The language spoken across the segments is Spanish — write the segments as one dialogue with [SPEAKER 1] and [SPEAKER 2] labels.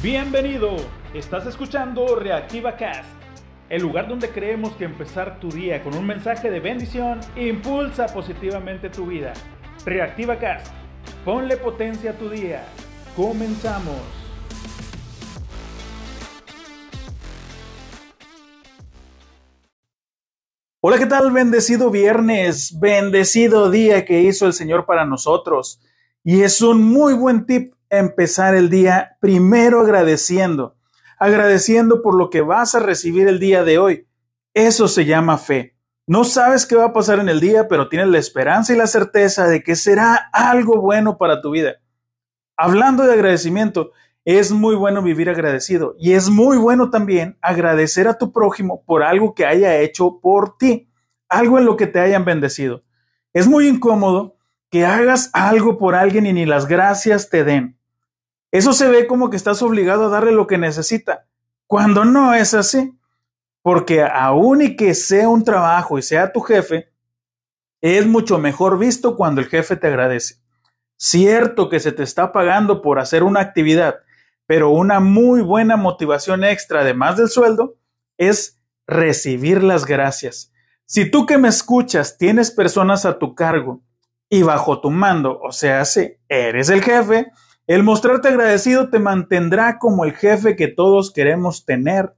[SPEAKER 1] Bienvenido, estás escuchando Reactiva Cast, el lugar donde creemos que empezar tu día con un mensaje de bendición impulsa positivamente tu vida. Reactiva Cast, ponle potencia a tu día. Comenzamos. Hola, ¿qué tal? Bendecido viernes, bendecido día que hizo el Señor para nosotros. Y es un muy buen tip empezar el día primero agradeciendo, agradeciendo por lo que vas a recibir el día de hoy. Eso se llama fe. No sabes qué va a pasar en el día, pero tienes la esperanza y la certeza de que será algo bueno para tu vida. Hablando de agradecimiento, es muy bueno vivir agradecido y es muy bueno también agradecer a tu prójimo por algo que haya hecho por ti, algo en lo que te hayan bendecido. Es muy incómodo que hagas algo por alguien y ni las gracias te den. Eso se ve como que estás obligado a darle lo que necesita, cuando no es así. Porque aún y que sea un trabajo y sea tu jefe, es mucho mejor visto cuando el jefe te agradece. Cierto que se te está pagando por hacer una actividad, pero una muy buena motivación extra, además del sueldo, es recibir las gracias. Si tú que me escuchas tienes personas a tu cargo y bajo tu mando, o sea, si eres el jefe, el mostrarte agradecido te mantendrá como el jefe que todos queremos tener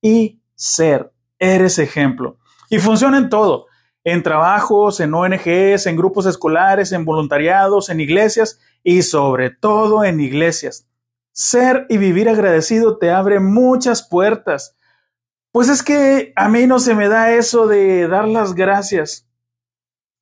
[SPEAKER 1] y ser. Eres ejemplo. Y funciona en todo, en trabajos, en ONGs, en grupos escolares, en voluntariados, en iglesias y sobre todo en iglesias. Ser y vivir agradecido te abre muchas puertas. Pues es que a mí no se me da eso de dar las gracias.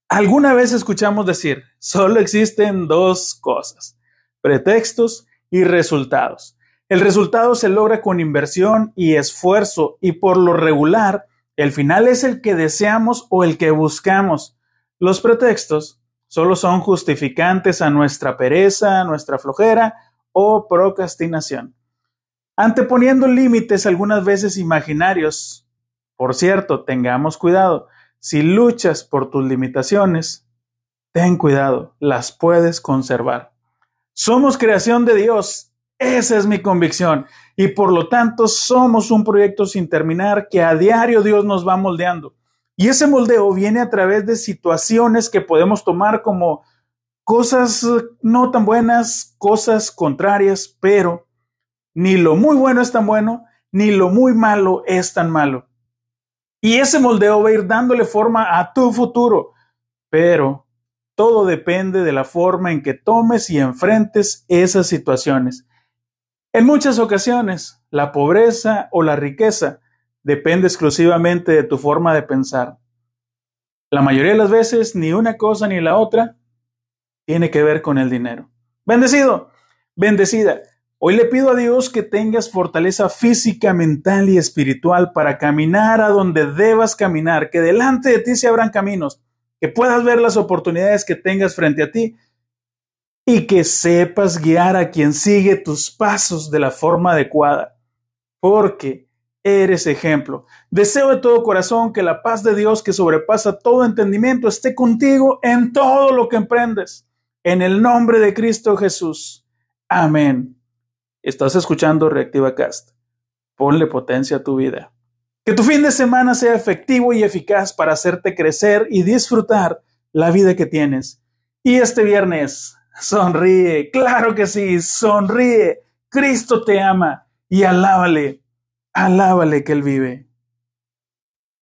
[SPEAKER 1] Alguna vez escuchamos decir, solo existen dos cosas, pretextos y resultados. El resultado se logra con inversión y esfuerzo y por lo regular, el final es el que deseamos o el que buscamos. Los pretextos solo son justificantes a nuestra pereza, nuestra flojera o procrastinación. Anteponiendo límites algunas veces imaginarios. Por cierto, tengamos cuidado. Si luchas por tus limitaciones, ten cuidado, las puedes conservar. Somos creación de Dios. Esa es mi convicción. Y por lo tanto somos un proyecto sin terminar que a diario Dios nos va moldeando. Y ese moldeo viene a través de situaciones que podemos tomar como cosas no tan buenas, cosas contrarias, pero ni lo muy bueno es tan bueno, ni lo muy malo es tan malo. Y ese moldeo va a ir dándole forma a tu futuro, pero todo depende de la forma en que tomes y enfrentes esas situaciones. En muchas ocasiones, la pobreza o la riqueza depende exclusivamente de tu forma de pensar. La mayoría de las veces, ni una cosa ni la otra tiene que ver con el dinero. Bendecido, bendecida. Hoy le pido a Dios que tengas fortaleza física, mental y espiritual para caminar a donde debas caminar, que delante de ti se abran caminos que puedas ver las oportunidades que tengas frente a ti y que sepas guiar a quien sigue tus pasos de la forma adecuada, porque eres ejemplo. Deseo de todo corazón que la paz de Dios que sobrepasa todo entendimiento esté contigo en todo lo que emprendes. En el nombre de Cristo Jesús. Amén. Estás escuchando Reactiva Cast. Ponle potencia a tu vida. Que tu fin de semana sea efectivo y eficaz para hacerte crecer y disfrutar la vida que tienes. Y este viernes, sonríe, claro que sí, sonríe. Cristo te ama y alábale, alábale que Él vive.